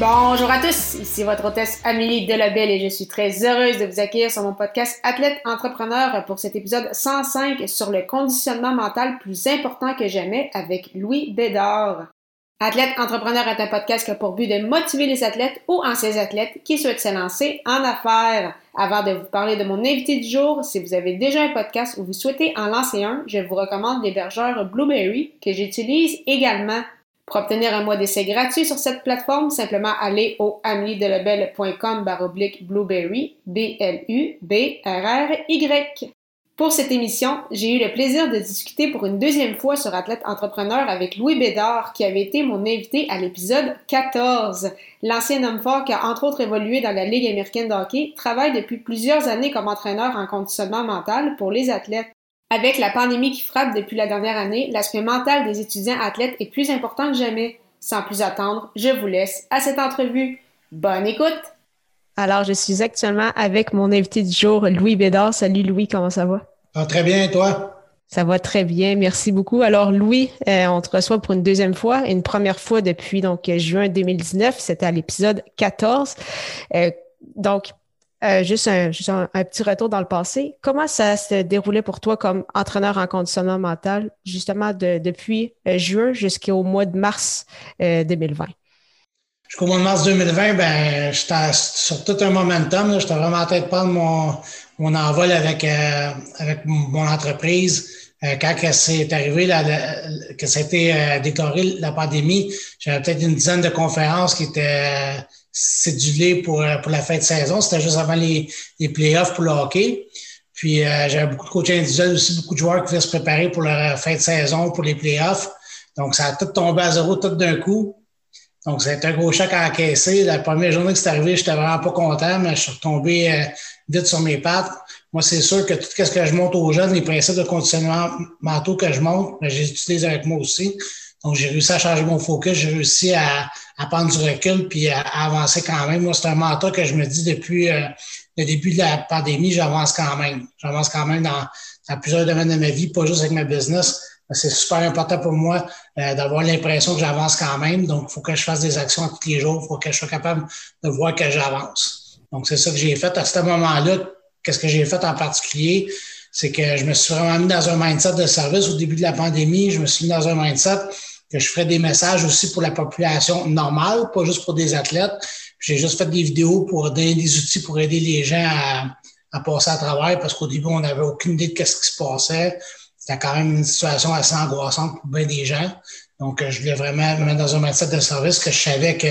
Bonjour à tous, ici votre hôtesse Amélie Delabelle et je suis très heureuse de vous accueillir sur mon podcast Athlète Entrepreneur pour cet épisode 105 sur le conditionnement mental plus important que jamais avec Louis Bédard. Athlète Entrepreneur est un podcast qui a pour but de motiver les athlètes ou anciens athlètes qui souhaitent se lancer en affaires. Avant de vous parler de mon invité du jour, si vous avez déjà un podcast ou vous souhaitez en lancer un, je vous recommande l'hébergeur Blueberry que j'utilise également. Pour obtenir un mois d'essai gratuit sur cette plateforme, simplement allez au ameliedelebel.com baroblique blueberry, B-L-U-B-R-R-Y. Pour cette émission, j'ai eu le plaisir de discuter pour une deuxième fois sur Athlète Entrepreneur avec Louis Bédard, qui avait été mon invité à l'épisode 14. L'ancien homme fort qui a entre autres évolué dans la Ligue américaine de hockey travaille depuis plusieurs années comme entraîneur en conditionnement mental pour les athlètes. Avec la pandémie qui frappe depuis la dernière année, l'aspect mental des étudiants athlètes est plus important que jamais. Sans plus attendre, je vous laisse à cette entrevue. Bonne écoute! Alors, je suis actuellement avec mon invité du jour, Louis Bédard. Salut Louis, comment ça va? Ça va très bien, et toi? Ça va très bien, merci beaucoup. Alors Louis, euh, on te reçoit pour une deuxième fois, une première fois depuis donc juin 2019, c'était à l'épisode 14. Euh, donc euh, juste, un, petit retour dans le passé. Comment ça se déroulait pour toi comme entraîneur en conditionnement mental, justement depuis euh, juin jusqu'au mois de mars 2020? Euh, jusqu'au mois de mars 2020, ben, j'étais sur tout un momentum. J'étais vraiment en train de prendre mon, mon envol avec, avec mon entreprise. quand c'est arrivé, là, que c'était déclaré la pandémie, j'avais peut-être une dizaine de conférences qui étaient cédulé pour, euh, pour la fin de saison. C'était juste avant les, les playoffs pour le hockey. Puis euh, j'avais beaucoup de coachs individuels aussi, beaucoup de joueurs qui voulaient se préparer pour la fin de saison, pour les playoffs. Donc, ça a tout tombé à zéro tout d'un coup. Donc, c'était un gros choc à encaisser. La première journée que c'est arrivé, j'étais vraiment pas content, mais je suis retombé euh, vite sur mes pattes. Moi, c'est sûr que tout ce que je monte aux jeunes, les principes de conditionnement mentaux que je monte, ben, je les utilise avec moi aussi. Donc, j'ai réussi à changer mon focus, j'ai réussi à, à, prendre du recul puis à, avancer quand même. Moi, c'est un mentor que je me dis depuis euh, le début de la pandémie, j'avance quand même. J'avance quand même dans, dans, plusieurs domaines de ma vie, pas juste avec ma business. C'est super important pour moi euh, d'avoir l'impression que j'avance quand même. Donc, il faut que je fasse des actions tous les jours. Il faut que je sois capable de voir que j'avance. Donc, c'est ça que j'ai fait. À ce moment-là, qu'est-ce que j'ai fait en particulier? C'est que je me suis vraiment mis dans un mindset de service au début de la pandémie. Je me suis mis dans un mindset que je ferais des messages aussi pour la population normale, pas juste pour des athlètes. J'ai juste fait des vidéos pour donner des outils pour aider les gens à, à passer à travers parce qu'au début, on n'avait aucune idée de ce qui se passait. C'était quand même une situation assez angoissante pour bien des gens. Donc, je voulais vraiment me mettre dans un mindset de service que je savais que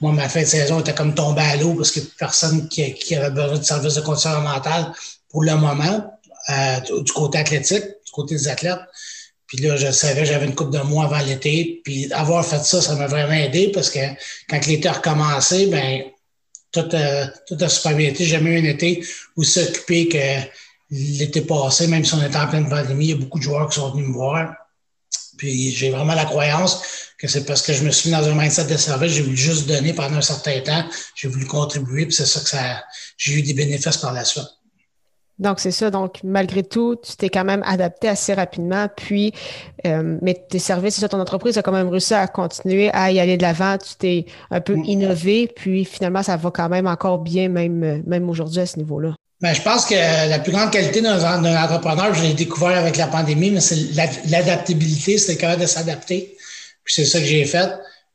moi, ma fin de saison était comme tombée à l'eau parce qu'il n'y a personne qui, qui, avait besoin de service de condition mentale pour le moment, euh, du côté athlétique, du côté des athlètes. Puis là, je savais j'avais une coupe de mois avant l'été. Puis avoir fait ça, ça m'a vraiment aidé parce que quand l'été a recommencé, ben tout, a, tout a super bien été. J'ai jamais eu un été aussi occupé que l'été passé, même si on était en pleine pandémie. Il y a beaucoup de joueurs qui sont venus me voir. Puis j'ai vraiment la croyance que c'est parce que je me suis mis dans un mindset de service, j'ai voulu juste donner pendant un certain temps, j'ai voulu contribuer, puis c'est ça que ça j'ai eu des bénéfices par la suite. Donc, c'est ça. Donc, malgré tout, tu t'es quand même adapté assez rapidement. Puis, euh, mais tes services, ça, ton entreprise a quand même réussi à continuer à y aller de l'avant. Tu t'es un peu mm. innové. Puis, finalement, ça va quand même encore bien, même, même aujourd'hui à ce niveau-là. Ben, je pense que la plus grande qualité d'un entrepreneur, je l'ai découvert avec la pandémie, mais c'est l'adaptabilité, c'est capable de s'adapter. Puis c'est ça que j'ai fait.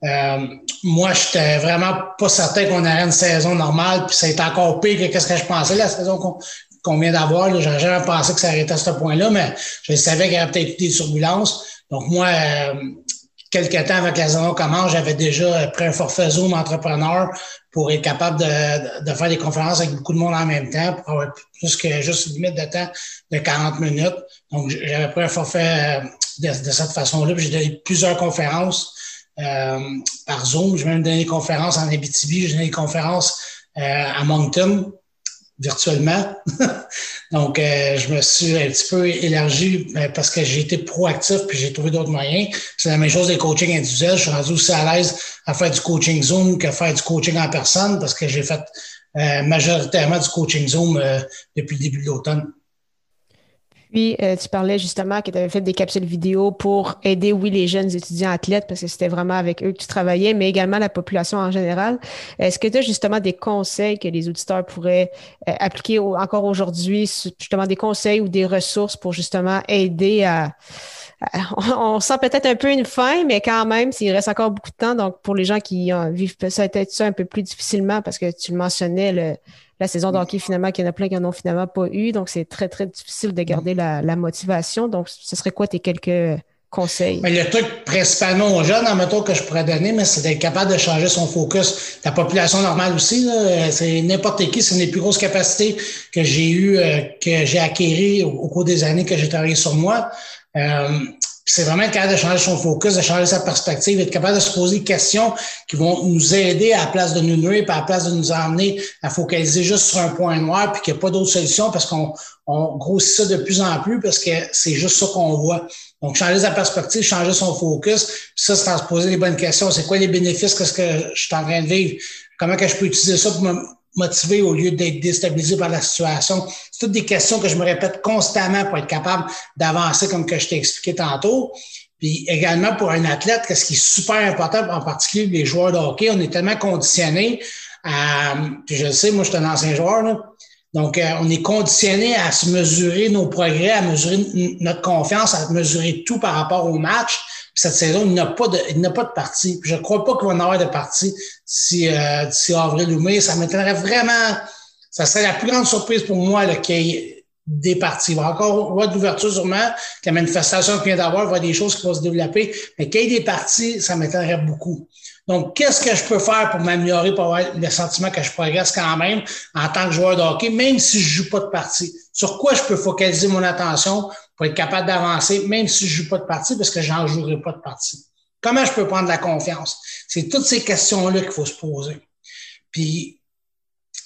Euh, moi, j'étais vraiment pas certain qu'on aurait une saison normale, puis ça a été encore pire que ce que je pensais, la saison qu'on vient d'avoir. J'aurais pensé que ça arrêtait à ce point-là, mais je savais qu'il y avait peut-être des turbulences. Donc, moi, euh, quelques temps avec la saison commence, j'avais déjà pris un forfait Zoom entrepreneur pour être capable de, de, faire des conférences avec beaucoup de monde en même temps, pour avoir plus que juste une limite de temps de 40 minutes. Donc, j'avais pris un forfait euh, de, cette façon-là, j'ai donné plusieurs conférences par Zoom. Je vais même donner des conférences en Abitibi, je donne des conférences à Moncton virtuellement. Donc, euh, je me suis un petit peu élargi euh, parce que j'ai été proactif puis j'ai trouvé d'autres moyens. C'est la même chose des coachings individuels. Je suis rendu aussi à l'aise à faire du coaching Zoom qu'à faire du coaching en personne parce que j'ai fait euh, majoritairement du coaching Zoom depuis le début de l'automne. Puis, euh, tu parlais justement que tu avais fait des capsules vidéo pour aider, oui, les jeunes étudiants athlètes, parce que c'était vraiment avec eux que tu travaillais, mais également la population en général. Est-ce que tu as justement des conseils que les auditeurs pourraient euh, appliquer encore aujourd'hui, justement des conseils ou des ressources pour justement aider à... on sent peut-être un peu une fin, mais quand même, s'il reste encore beaucoup de temps, donc pour les gens qui vivent peut-être ça un peu plus difficilement, parce que tu le mentionnais, le, la saison de hockey, finalement, qu'il y en a plein qui n'en ont finalement pas eu. Donc, c'est très, très difficile de garder la, motivation. Donc, ce serait quoi tes quelques conseils? Mais le truc principalement aux jeunes, en méthode que je pourrais donner, mais c'est d'être capable de changer son focus. La population normale aussi, c'est n'importe qui, c'est une des plus grosses capacités que j'ai eu, euh, que j'ai acquéries au, cours des années que j'ai travaillé sur moi. Euh, c'est vraiment être capable de changer son focus, de changer sa perspective, être capable de se poser des questions qui vont nous aider à la place de nous nuire, puis à la place de nous emmener à focaliser juste sur un point noir, puis qu'il n'y a pas d'autre solution parce qu'on on grossit ça de plus en plus parce que c'est juste ça qu'on voit. Donc, changer sa perspective, changer son focus, puis ça, c'est en se poser les bonnes questions. C'est quoi les bénéfices? Qu'est-ce que je suis en train de vivre? Comment que je peux utiliser ça pour me motivé au lieu d'être déstabilisé par la situation? C'est toutes des questions que je me répète constamment pour être capable d'avancer comme que je t'ai expliqué tantôt. Puis également pour un athlète, qu'est-ce qui est super important, en particulier les joueurs de hockey, on est tellement conditionnés à, je le sais, moi je suis un ancien joueur, là, donc, euh, on est conditionné à se mesurer nos progrès, à mesurer notre confiance, à mesurer tout par rapport au match cette saison, il n'a pas de, il n'a pas de partie. je ne crois pas qu'il va en avoir de partie si euh, d'ici avril ou mai. Ça m'étonnerait vraiment. Ça serait la plus grande surprise pour moi qu'il y ait des parties. Il va encore avoir de l'ouverture sûrement, que la manifestation qu'il vient d'avoir, il va y avoir des choses qui vont se développer. Mais qu'il y ait des parties, ça m'étonnerait beaucoup. Donc, qu'est-ce que je peux faire pour m'améliorer, pour avoir le sentiment que je progresse quand même en tant que joueur de hockey, même si je joue pas de partie? Sur quoi je peux focaliser mon attention pour être capable d'avancer, même si je joue pas de partie, parce que j'en jouerai pas de partie? Comment je peux prendre la confiance? C'est toutes ces questions-là qu'il faut se poser. Puis,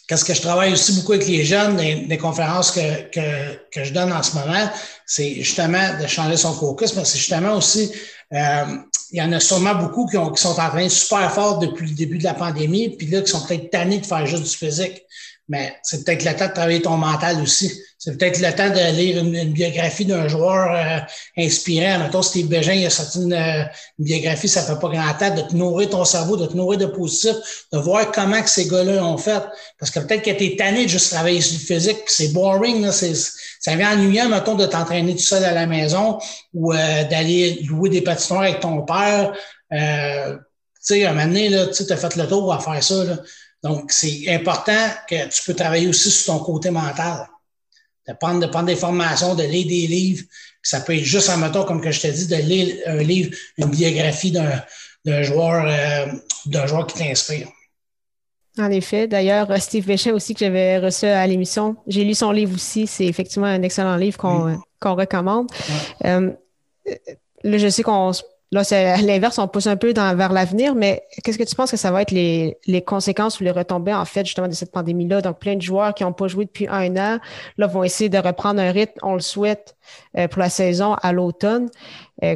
qu'est-ce que je travaille aussi beaucoup avec les jeunes, des, conférences que, que, que, je donne en ce moment, c'est justement de changer son focus, mais c'est justement aussi euh, il y en a sûrement beaucoup qui, sont en train super fort depuis le début de la pandémie, puis là, qui sont peut-être tannés de faire juste du physique. Mais c'est peut-être le temps de travailler ton mental aussi. C'est peut-être le temps de lire une, biographie d'un joueur euh, inspirant. Mettons, Steve Bégin, il a sorti une, euh, une, biographie, ça fait pas grand temps, de te nourrir ton cerveau, de te nourrir de positif, de voir comment que ces gars-là ont fait. Parce que peut-être que tu es tanné de juste travailler sur le physique, c'est boring, là, c'est, ça vient ennuyant, mettons, de t'entraîner tout seul à la maison ou euh, d'aller louer des patinoires avec ton père. Euh, tu sais, à un moment donné, tu as fait le tour à faire ça. Là. Donc, c'est important que tu peux travailler aussi sur ton côté mental. De prendre, de prendre des formations, de lire des livres. ça peut être juste, en mettons, comme que je t'ai dit, de lire un livre, une biographie d'un joueur, euh, d'un joueur qui t'inspire. En effet. D'ailleurs, Steve Béchet aussi, que j'avais reçu à l'émission, j'ai lu son livre aussi. C'est effectivement un excellent livre qu'on recommande. Euh, là, je sais qu'on Là, c'est à l'inverse, on pousse un peu dans, vers l'avenir, mais qu'est-ce que tu penses que ça va être les, les conséquences ou les retombées, en fait, justement, de cette pandémie-là? Donc, plein de joueurs qui n'ont pas joué depuis un an, là, vont essayer de reprendre un rythme, on le souhaite, euh, pour la saison à l'automne. Euh,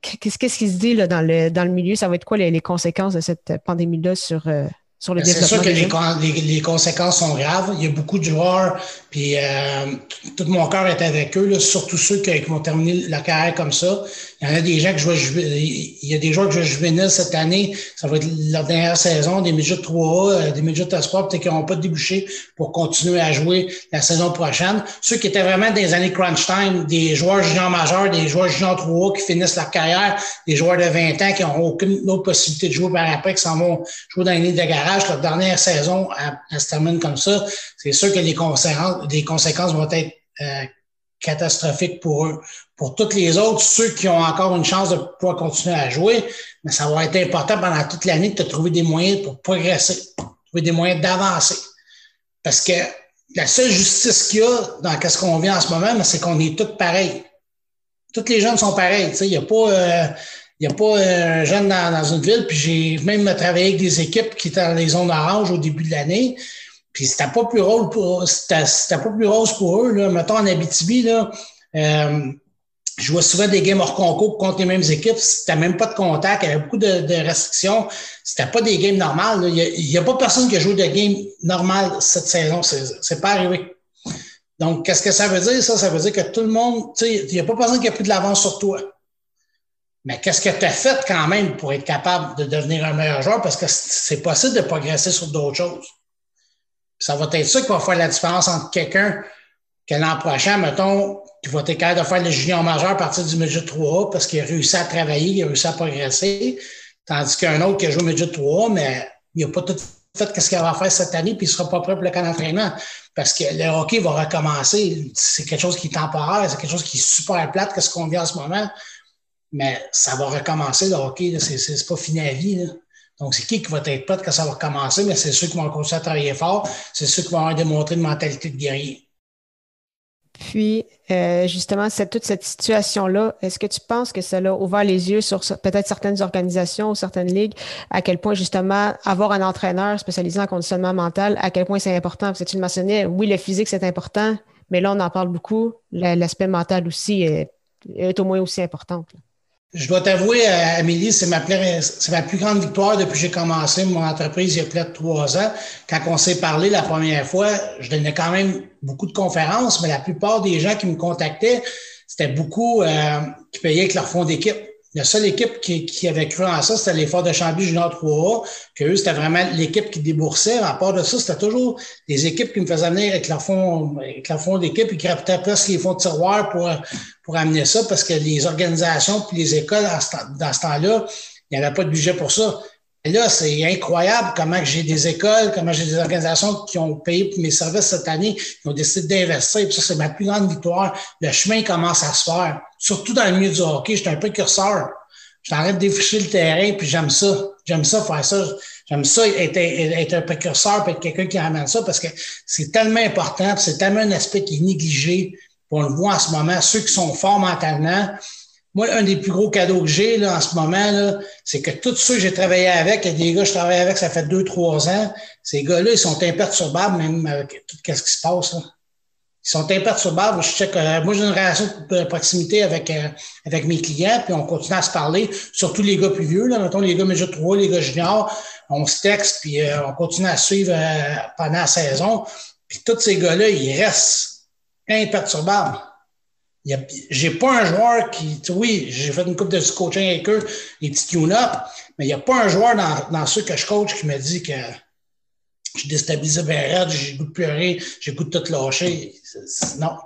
qu'est-ce, qu'est-ce qui se dit là, dans, le, dans le milieu? Ça va être quoi les, les conséquences de cette pandémie-là sur, euh, ben, c'est sûr que les, conséquences sont graves. Il y a beaucoup de joueurs, puis euh, tout mon cœur est avec eux, surtout ceux qui, vont terminer la carrière comme ça. Il y en a des gens que je il y a des joueurs que je juvéniles cette année, ça va être leur dernière saison, des midgets 3A, euh, des midgets espoir, peut-être qu'ils n'auront pas débouché pour continuer à jouer la saison prochaine. Ceux qui étaient vraiment des années crunch time, des joueurs juniors majeurs, des joueurs juniors 3A qui finissent leur carrière, des joueurs de 20 ans qui n'ont aucune autre possibilité de jouer par après, qui s'en vont jouer dans les de garage la dernière saison, elle, se termine comme ça, c'est sûr que les conséquences, les conséquences vont être euh, catastrophiques pour eux. Pour toutes les autres, ceux qui ont encore une chance de pouvoir continuer à jouer, mais ça va être important pendant toute l'année de trouver des moyens pour progresser, trouver des moyens d'avancer. Parce que la seule justice qu'il y a dans ce qu'on vit en ce moment, c'est qu'on est tous pareils. Toutes les jeunes sont pareils. Il n'y a pas. Euh, a pas un jeune dans, une ville, puis j'ai même travaillé avec des équipes qui étaient dans les zones orange au début de l'année. Puis c'était pas plus rose pour c'était, pas plus rose pour eux. Là. Mettons en Abitibi, là, euh, je vois souvent des games hors concours contre les mêmes équipes. C'était même pas de contact, il y avait beaucoup de, de restrictions. C'était pas des games normales. Il n'y a, pas personne qui a joué de game normal cette saison. C'est, c'est pas arrivé. Donc, qu'est-ce que ça veut dire, ça? Ça veut dire que tout le monde, tu sais, il n'y a pas personne qui a pris de l'avance sur toi. Mais qu'est-ce que tu as fait quand même pour être capable de devenir un meilleur joueur? Parce que c'est possible de progresser sur d'autres choses. Ça va être ça qui va faire la différence entre quelqu'un que l'an prochain, mettons, qui va être capable de faire le junior majeur à partir du midget 3A parce qu'il a réussi à travailler, il a réussi à progresser, tandis qu'un autre qui a joué au midget 3A, mais il n'a pas tout fait ce qu'il va faire cette année, puis il ne sera pas prêt pour le camp d'entraînement. Parce que le hockey va recommencer. C'est quelque chose qui est temporaire, c'est quelque chose qui est super plate que ce qu'on vit en ce moment. Mais ça va recommencer, le hockey. C'est pas fini à vie. Donc, c'est qui qui va être prêt que ça va recommencer? Mais c'est ceux qui vont continuer à travailler fort. C'est ceux qui vont avoir démontré une mentalité de guerrier. Puis, euh, justement, toute cette situation-là, est-ce que tu penses que ça a ouvert les yeux sur peut-être certaines organisations ou certaines ligues, à quel point, justement, avoir un entraîneur spécialisé en conditionnement mental, à quel point c'est important? Parce que tu le mentionnais, oui, le physique, c'est important, mais là, on en parle beaucoup. L'aspect mental aussi est, au moins aussi important. Je dois t'avouer, euh, Amélie, c'est ma, plus grande victoire depuis que j'ai commencé mon entreprise il y a peut-être trois ans. Quand on s'est parlé la première fois, je donnais quand même beaucoup de conférences, mais la plupart des gens qui me contactaient, c'était beaucoup euh, qui payaient avec leur fonds d'équipe. La seule équipe qui, qui avait cru en ça, c'était l'effort de Chambly Junior 3A, que eux, c'était vraiment l'équipe qui déboursait. À part de ça, c'était toujours des équipes qui me faisaient venir avec leur fonds, avec leur fonds d'équipe et qui rapportaient presque les fonds de tiroir pour, pour amener ça parce que les organisations puis les écoles, dans ce temps-là, il n'y avait pas de budget pour ça. Et là, c'est incroyable comment j'ai des écoles, comment j'ai des organisations qui ont payé pour mes services cette année, qui ont décidé d'investir. Puis ça, c'est ma plus grande victoire. Le chemin commence à se faire. Surtout dans le milieu du hockey, j'étais un peu curseur. J'arrête de défricher le terrain, puis j'aime ça. J'aime ça faire ça. J'aime ça être, un précurseur, puis être quelqu'un qui amène ça, parce que c'est tellement important, c'est tellement un aspect qui est négligé. On le voit en ce moment, ceux qui sont forts mentalement, moi, un des plus gros cadeaux que j'ai là, en ce moment, c'est que tous ceux que j'ai travaillé avec, a des gars que je travaille avec, ça fait deux, trois ans, ces gars-là, ils sont imperturbables, même avec tout ce qui se passe. Là. Ils sont imperturbables. Euh, moi, j'ai une relation de proximité avec, euh, avec mes clients, puis on continue à se parler, surtout les gars plus vieux, là, mettons les gars major 3, les gars juniors, on se texte, puis euh, on continue à suivre pendant la saison. Puis tous ces gars-là, ils restent imperturbables. J'ai pas un joueur qui, oui, j'ai fait une coupe de coaching avec eux, les petits tune-up, mais il n'y a pas un joueur dans, dans, ceux que je coach qui me dit que je suis déstabilisé bien j'ai goût de pleurer, j'ai goût de tout lâcher. Non.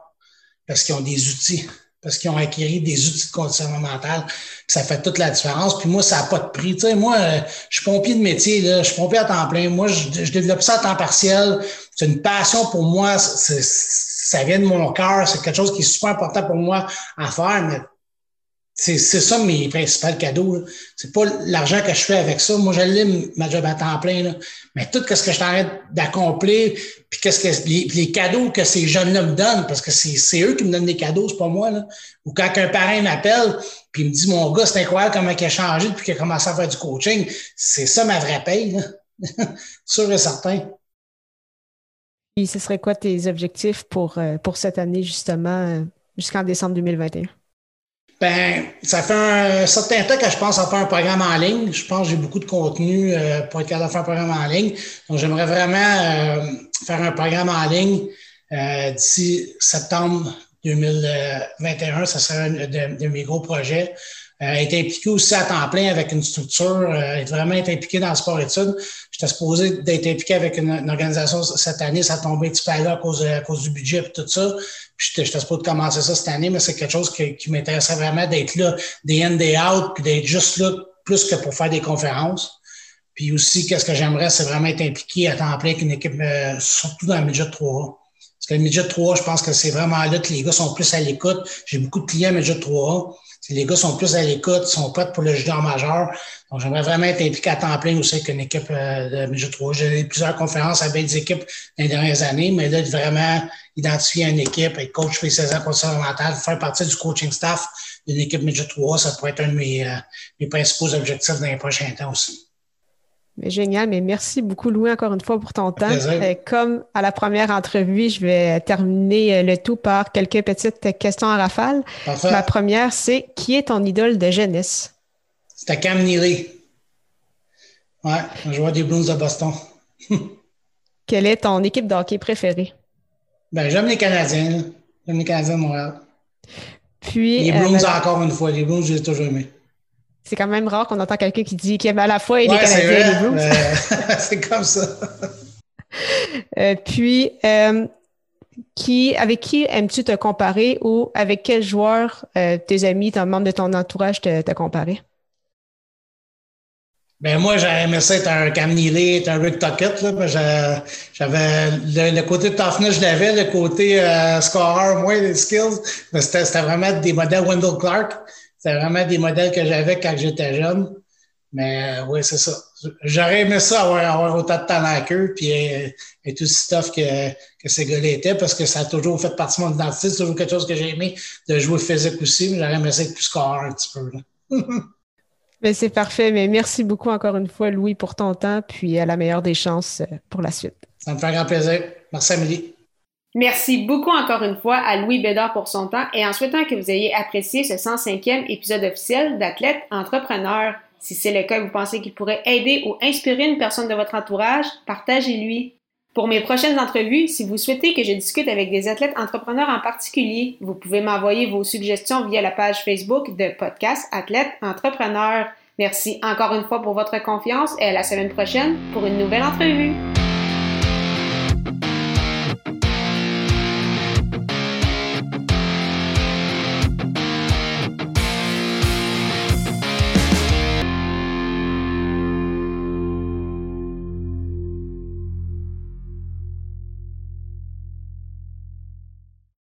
Parce qu'ils ont des outils. Parce qu'ils ont acquis des outils de conditionnement mental. Ça fait toute la différence. Puis moi, ça n'a pas de prix. Tu sais, moi, euh, je suis pompier de métier, là. Je suis pompier à temps plein. Moi, je, développe ça à temps partiel. C'est une passion pour moi. Ça vient de mon cœur, c'est quelque chose qui est super important pour moi à faire, mais c'est ça mes principaux cadeaux. C'est pas l'argent que je fais avec ça. Moi, j'aime ma job à temps plein. Là. Mais tout ce que je t'arrête d'accomplir, puis qu'est-ce que les, cadeaux que ces jeunes-là me donnent, parce que c'est eux qui me donnent des cadeaux, c'est pas moi. Là. Ou quand un parent m'appelle, puis il me dit Mon gars, c'est incroyable comment il a changé depuis qu'il a commencé à faire du coaching, c'est ça ma vraie paye. Sûr et certain ce serait quoi tes objectifs pour, euh, pour cette année, justement, euh, jusqu'en décembre 2021? Ben, ça fait un certain temps que je pense à faire un programme en ligne. Je pense que j'ai beaucoup de contenu euh, pour être capable de faire un programme en ligne. Donc, j'aimerais vraiment faire un programme en ligne d'ici septembre 2021. Ça serait un de mes gros projets euh, être impliqué aussi à temps plein avec une structure, euh, être vraiment être impliqué dans le sport études. J'étais supposé d'être impliqué avec une, organisation cette année, ça a tombé un petit peu là à cause, à cause du budget et tout ça. J'étais supposé de commencer ça cette année, mais c'est quelque chose qui, qui m'intéresserait vraiment d'être là, des in, des out, puis d'être juste là plus que pour faire des conférences. Puis aussi, qu'est-ce que j'aimerais, c'est vraiment être impliqué à temps plein avec une équipe, euh, surtout dans le midget 3 Parce que le midget 3 je pense que c'est vraiment là que les gars sont plus à l'écoute. J'ai beaucoup de clients midget 3 les gars sont plus à l'écoute, sont prêts pour le junior majeur. Donc, j'aimerais vraiment être impliqué à temps plein aussi avec une équipe euh, de Midget 3. J'ai eu plusieurs conférences avec des équipes dans les dernières années, mais d'être vraiment identifier une équipe, être coach P16 ans condition mentale, faire partie du coaching staff d'une équipe Midget 3, ça pourrait être un de mes, euh, mes principaux objectifs dans les prochains temps aussi. Mais génial, mais merci beaucoup Louis encore une fois pour ton temps. Euh, comme à la première entrevue, je vais terminer euh, le tout par quelques petites questions à rafale. Ma première, c'est qui est ton idole de jeunesse? C'était Cam Neely. Ouais, un joueur des Blues de Boston. Quelle est ton équipe de hockey préférée? Ben, j'aime les Canadiens. J'aime les Canadiens de Montréal. Puis, les Blues, euh, encore une fois. Les Blues, j'ai toujours aimé. C'est quand même rare qu'on entend quelqu'un qui dit qu'il aime à la fois les Canadiens et les Blues. c'est comme ça. Euh, puis, euh, qui, avec qui aimes-tu te comparer ou avec quel joueur tes amis, ton membre de ton entourage te, te comparer? Ben moi, j'avais aimé ça être un Cam Neely, être un Rick Tuckett. J'avais le, côté toughness, je l'avais, le côté euh, scorer, moins des skills. Mais c'était vraiment des modèles Wendell Clark. C'était vraiment des modèles que j'avais quand j'étais jeune. Mais euh, oui, c'est ça. J'aurais aimé ça avoir, avoir, autant de talent qu'eux, puis euh, être aussi tough que, que ces gars-là étaient, parce que ça a toujours fait partie de mon identité. C'est toujours quelque chose que j'ai aimé de jouer physique aussi, mais j'aurais aimé ça être plus scorer un petit peu. Là. Mais c'est parfait. Mais merci beaucoup encore une fois, Louis, pour ton temps, puis à la meilleure des chances euh, pour la suite. Ça me fait un grand plaisir. Merci, Amélie. Merci beaucoup encore une fois à Louis Bédard pour son temps et en souhaitant que vous ayez apprécié ce 105e épisode officiel d'Athlète Entrepreneur. Si c'est le cas et vous pensez qu'il pourrait aider ou inspirer une personne de votre entourage, partagez-lui. Pour mes prochaines entrevues, si vous souhaitez que je discute avec des athlètes entrepreneurs en particulier, vous pouvez m'envoyer vos suggestions via la page Facebook de Podcast Athlète Entrepreneur. Merci encore une fois pour votre confiance et à la semaine prochaine pour une nouvelle entrevue.